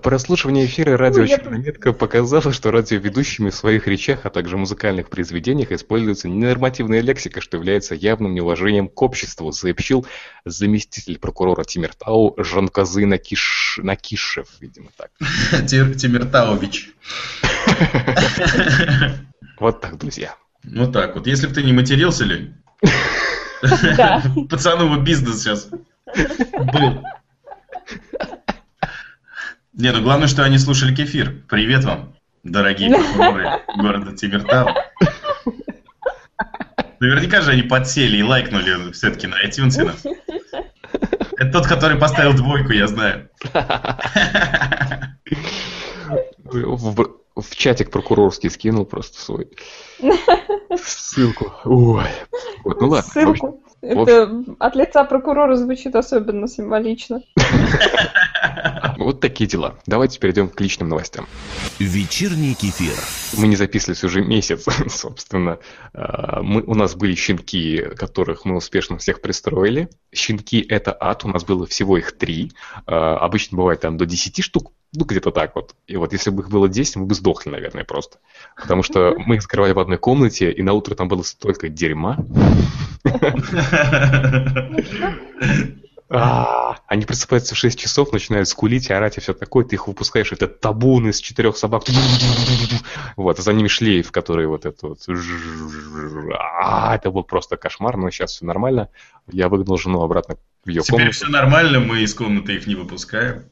Прослушивание эфира радио я «Чернометка» показало, что радиоведущими в своих речах, а также музыкальных произведениях используется ненормативная лексика, что является явным неуважением к обществу, сообщил заместитель прокурора Тимиртау Жанказы Накиш... Накишев, видимо так. Тимиртаович. Вот так, друзья. Ну так вот, если бы ты не матерился, Лень, Да. пацану бы бизнес сейчас был. Не, ну главное, что они слушали кефир. Привет вам, дорогие прокуроры города Тимиртау. Наверняка же они подсели и лайкнули все-таки на iTunes. Это тот, который поставил двойку, я знаю. В, в чатик прокурорский скинул просто свой ссылку. Ой. Вот, ну ладно. Ссылку. Это от лица прокурора звучит особенно символично. Вот такие дела. Давайте перейдем к личным новостям. Вечерний кефир. Мы не записывались уже месяц, собственно. А, Мы, у нас были щенки, которых мы успешно всех пристроили. Щенки — это ад, у нас было всего их три. А, Обычно бывает там до 10 штук, ну где-то так вот. И вот если бы их было 10, мы бы сдохли, наверное, просто. Потому что мы их закрывали в одной комнате, и на утро там было столько дерьма. А, Они просыпаются в 6 часов, начинают скулить, орать и все такое. Ты их выпускаешь, это табун из четырех собак. Вот, а за ними шлейф, который вот это вот... А, Это был просто кошмар, но сейчас все нормально. Я выгнал жену обратно в ее Теперь комнату. все нормально, мы из комнаты их не выпускаем.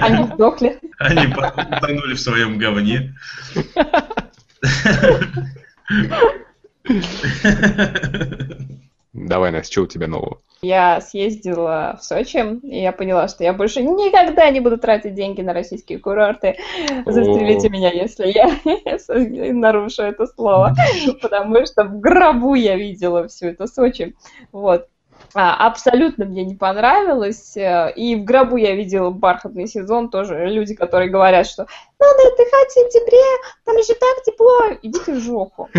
Они сдохли. Они потонули в своем говне. Давай, Настя, что у тебя нового? Я съездила в Сочи, и я поняла, что я больше никогда не буду тратить деньги на российские курорты. Застрелите меня, если я нарушу это слово. Потому что в гробу я видела всю это Сочи. Вот. А, Абсолютно мне не понравилось. э, И в гробу я видела бархатный сезон. Тоже люди, которые говорят, что надо отдыхать в сентябре, там же так тепло. Идите в жопу.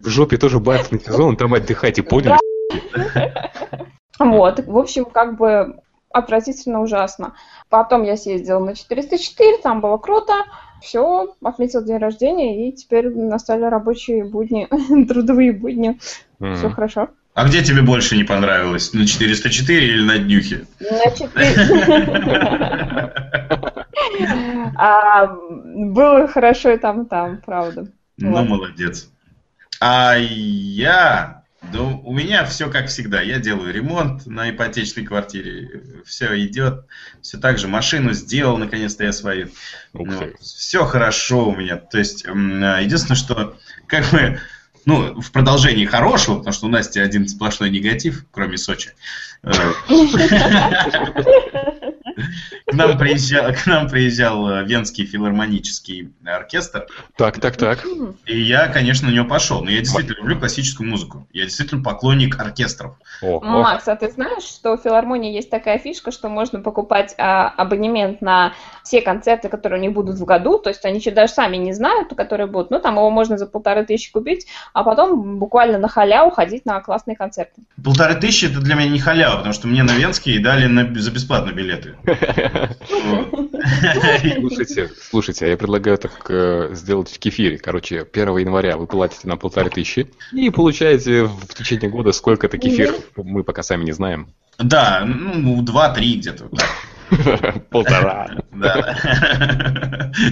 В жопе тоже бархатный сезон, там отдыхайте, поняли? Вот, в общем, как бы отвратительно ужасно. Потом я съездила на 404, там было круто. Все, отметил день рождения, и теперь настали рабочие будни, трудовые будни. М. Все хорошо. А где тебе больше не понравилось? На 404 или на днюхе? Значит, а, было хорошо и там, и там, правда. Ну, молодец. А я... Да у меня все как всегда. Я делаю ремонт на ипотечной квартире. Все идет. Все так же. Машину сделал, наконец-то я свою. Ну, все хорошо у меня. То есть, а, единственное, что как бы, ну, в продолжении хорошего, потому что у Насти один сплошной негатив, кроме Сочи. К нам приезжал, к нам приезжал Венский филармонический оркестр, Так, так, так. и я, конечно, на него пошел. Но я действительно люблю классическую музыку. Я действительно поклонник оркестров. О, о. Макс, а ты знаешь, что у филармонии есть такая фишка, что можно покупать а, абонемент на все концерты, которые у них будут в году, то есть они еще даже сами не знают, которые будут, ну там его можно за полторы тысячи купить, а потом буквально на халяву ходить на классные концерты. Полторы тысячи это для меня не халява, потому что мне на Венский дали на- за бесплатно билеты. Слушайте, слушайте, а я предлагаю так э, сделать в кефире. Короче, 1 января вы платите на полторы тысячи и получаете в течение года сколько-то кефиров. Мы пока сами не знаем. Да, ну, два-три где-то. так, Полтора. Да.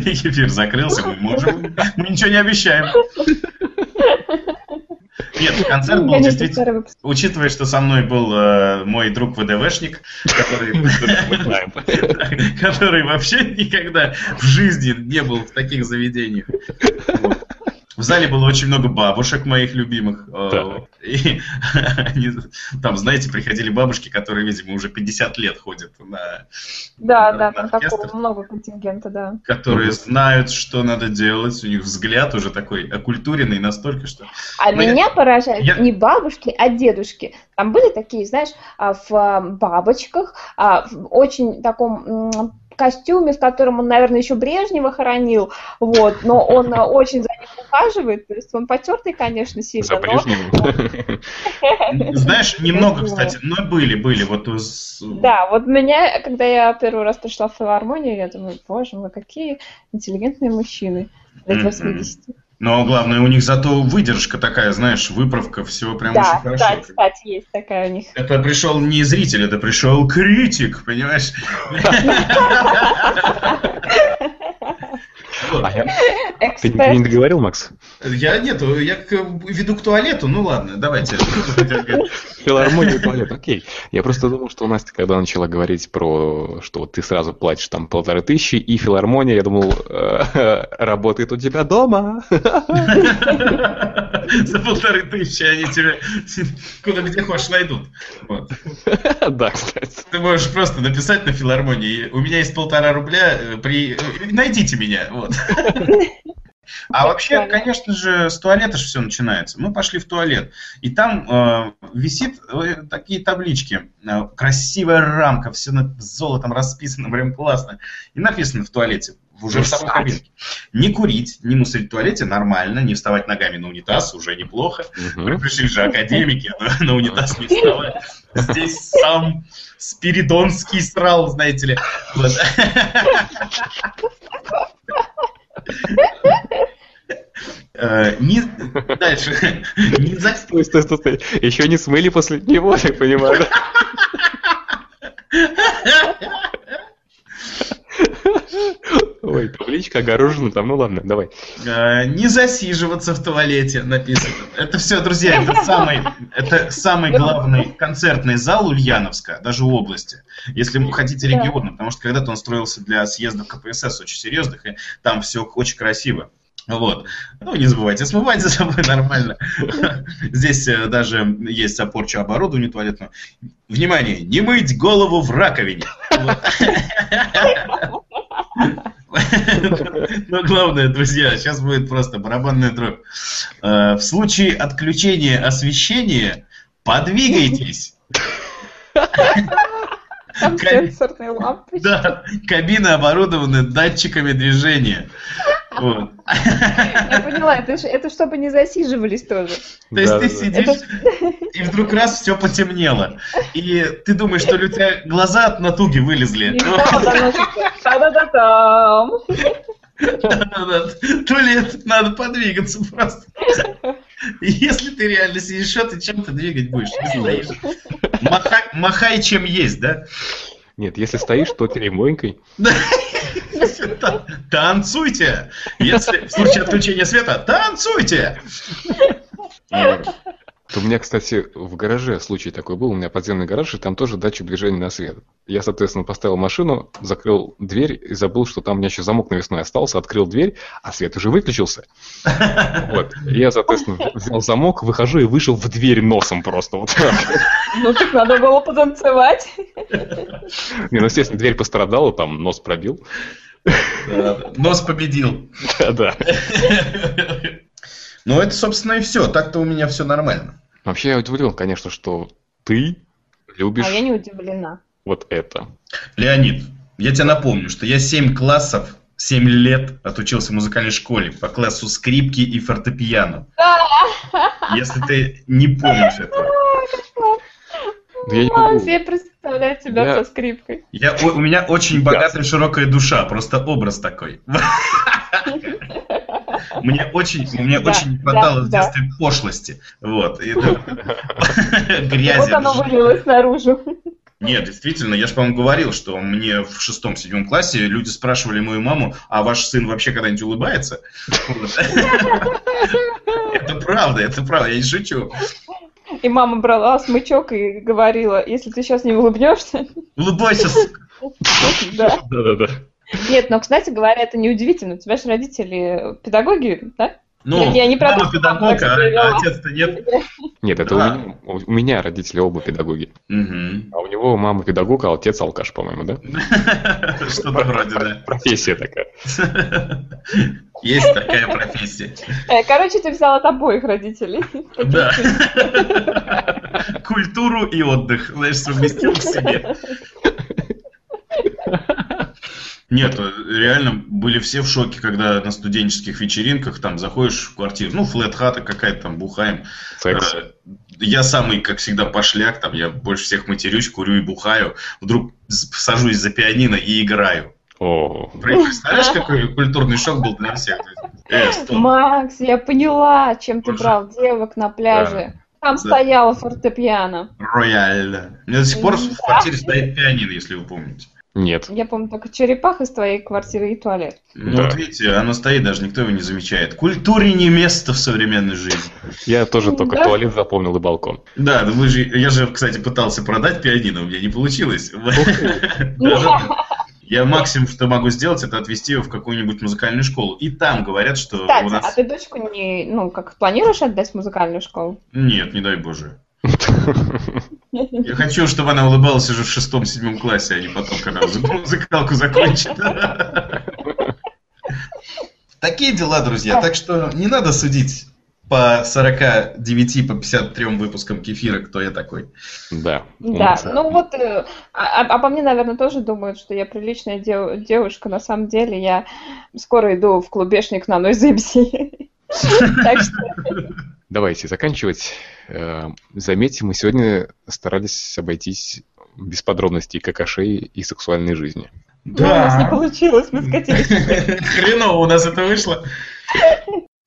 И Кефир закрылся, мы можем, мы ничего не обещаем. Нет, концерт был Гоните действительно... Учитывая, что со мной был э, мой друг ВДВшник, который, Мы знаем. который вообще никогда в жизни не был в таких заведениях. Вот. В зале было очень много бабушек моих любимых. э, Так. И они, там, знаете, приходили бабушки, которые, видимо, уже 50 лет ходят на... Да, на да, там оркестр. такого много контингента, да. которые Мгм. знают, что надо делать, у них взгляд уже такой окультуренный настолько, что... А Ну, я- меня поражают я- не бабушки, а дедушки. Там были такие, знаешь, а, в а, бабочках, а, в очень таком костюме, в котором он, наверное, еще Брежнева хоронил, вот, но он а, очень за ним ухаживает, то есть он потертый, конечно, сильно, За но Брежневым. Знаешь, немного, кстати, но были, были. Вот с- Да, вот меня, когда я первый раз пришла в филармонию, я думаю, боже мой, какие интеллигентные мужчины лет Мгм. 80. Но главное, у них зато выдержка такая, знаешь, выправка, все прям Да, очень хорошо. да, кстати, есть такая у них. Это пришел не зритель, это пришел критик, понимаешь? А я- Ты ничего не договорил, Макс? Я нет, я веду к туалету, ну ладно, давайте. Филармония туалет, окей. Я просто думал, что у Настя, когда начала говорить про, что ты сразу платишь там полторы тысячи, и филармония, я думал, э, работает у тебя дома. За полторы тысячи они тебя куда где хочешь найдут. Да, кстати. Ты можешь просто написать на филармонии, у меня есть полтора рубля, э, при... э, найдите меня. Вот. А вообще, конечно же, с туалета же все начинается. Мы пошли в туалет, и там э, висит э, такие таблички, э, красивая рамка, все золотом расписано, прям классно. И написано в туалете, уже в самой кабинке. Не курить, не мусорить в туалете нормально, не вставать ногами на унитаз уже неплохо. Мгм. Пришли же академики, на, на унитаз не вставать. Здесь сам Спиридонский срал, знаете ли. Вот. Э, не- Дальше. Не за- Стой, стой, стой, стой. Еще не смыли после него, так понимаю. Ой, табличка огорожена там, ну ладно, давай. Э, Не засиживаться в туалете написано. Это все, друзья, это самый, это самый главный концертный зал Ульяновска, даже у области. Если вы хотите Да. регионы, потому что когда-то он строился для съездов КПСС очень серьезных, и там все очень красиво. Вот. Ну, не забывайте смывать за собой нормально. Здесь э, даже есть опорча оборудования туалетного. Внимание, не мыть голову в раковине. Но главное, друзья, сейчас будет просто барабанная дробь. Э, В случае отключения освещения подвигайтесь. Там сенсорные лампочки. Да, кабины оборудованы датчиками движения. Вот. Я поняла, это, чтобы не засиживались тоже. То есть ты сидишь, и вдруг раз все потемнело. И ты думаешь, что ли у тебя глаза от натуги вылезли. И там доносится «та-да-да-там». Да-да-да. Туалет надо подвигаться просто. Если ты реально сидишь, что ты чем ты двигать будешь? Не. Махай, махай чем есть, да? Нет, если стоишь, то требуенькой. Та- Танцуйте! Если в случае отключения света, танцуйте! У меня, кстати, в гараже случай такой был. У меня подземный гараж, и там тоже датчик движения на свет. Я, соответственно, поставил машину, закрыл дверь и забыл, что там у меня еще замок навесной остался, открыл дверь, а свет уже выключился. Вот. Я, соответственно, взял замок, выхожу и вышел в дверь носом просто. Вот так. Ну так надо было потанцевать. Не, ну, естественно, дверь пострадала, там нос пробил. Нос победил. Да-да. Ну, это, собственно, и все. Так-то у меня все нормально. Вообще я удивлен, конечно, что ты любишь А я не удивлена. вот это. Леонид, я тебе напомню, что я 7 классов, 7 лет отучился в музыкальной школе по классу скрипки и фортепиано. Если ты не помнишь этого. Да я не могу. Представляют себя Я- со скрипкой. Я, о- у меня очень богатая широкая душа, просто образ такой. Мне очень, мне Да, очень не хватало да, в да. детстве пошлости. Вот. и, да, Грязи. Вот оно вылилось наружу. Нет, действительно, я же, по-моему, говорил, что мне в шестом-седьмом классе люди спрашивали мою маму, а ваш сын вообще когда-нибудь улыбается? Это правда, это правда, я не шучу. И мама брала смычок и говорила, если ты сейчас не улыбнешься, Улыбайся, сука. да. Да-да-да. Нет, но, кстати говоря, это неудивительно. У тебя же родители педагоги, да? Ну, Я не мама педагог, а привела. отец-то нет. Нет, это Да. у, меня, у меня родители оба педагоги. Мгм. А у него мама педагог, а отец алкаш, по-моему, да? Что-то вроде, да. Профессия такая. Есть такая профессия. Э, Короче, ты взял от обоих родителей. Да. Культуру и отдых, знаешь, совместил в себе. Нет, э, реально были все в шоке, когда на студенческих вечеринках там заходишь в квартиру, ну, флет-хата какая-то там, бухаем. Секс. Э, Я самый, как всегда, пошляк, там, я больше всех матерюсь, курю и бухаю. Вдруг сажусь за пианино и играю. О, Представляешь, какой культурный шок был для всех? Э. Макс, я поняла, чем ты брал девок на пляже. Там Да. стояла фортепиано. Рояль. У меня до сих пор в Да. квартире стоит пианино, если вы помните. Нет. Я помню только черепах из твоей квартиры и туалет. Ну, Да. вот видите, оно стоит, даже никто его не замечает. Культуре не место в современной жизни. Я тоже только Да? туалет запомнил и балкон. Да, ну вы же, я же, кстати, пытался продать пианино, у меня не получилось. Я максимум, что могу сделать, это отвезти его в какую-нибудь музыкальную школу. И там говорят, что у Кстати, а нас... ты дочку не, ну, как планируешь отдать в музыкальную школу? Нет, не дай боже. Я хочу, чтобы она улыбалась уже в шестом-седьмом классе, а не потом, когда музы- музыкалку закончит. Такие дела, друзья. Так что не надо судить по 49, по 53 выпускам кефира, кто я такой. Да. Да, ну вот, э, а- а- обо мне, наверное, тоже думают, что я приличная дев- девушка. На самом деле я скоро иду в клубешник на Нойзепси. Так что Давайте заканчивать. Э, Заметьте, мы сегодня старались обойтись без подробностей какашей и сексуальной жизни. ну, у нас не получилось, мы скатились. Хреново у нас это вышло.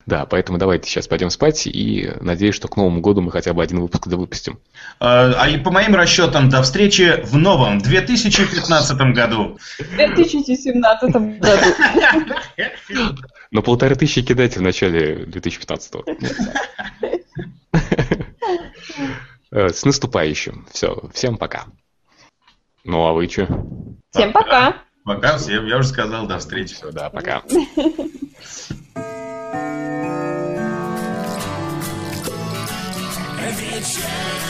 Да, поэтому давайте сейчас пойдем спать и надеюсь, что к Новому году мы хотя бы один выпуск выпустим. А а по моим расчетам, до встречи в новом 2015 году. В 2017 году. Но полторы тысячи кидайте в начале 2015-го. Э, С наступающим. Все, всем пока. Ну а вы что? Всем пока. Пока всем, я уже сказал, до встречи. Все, да, пока. Вечерний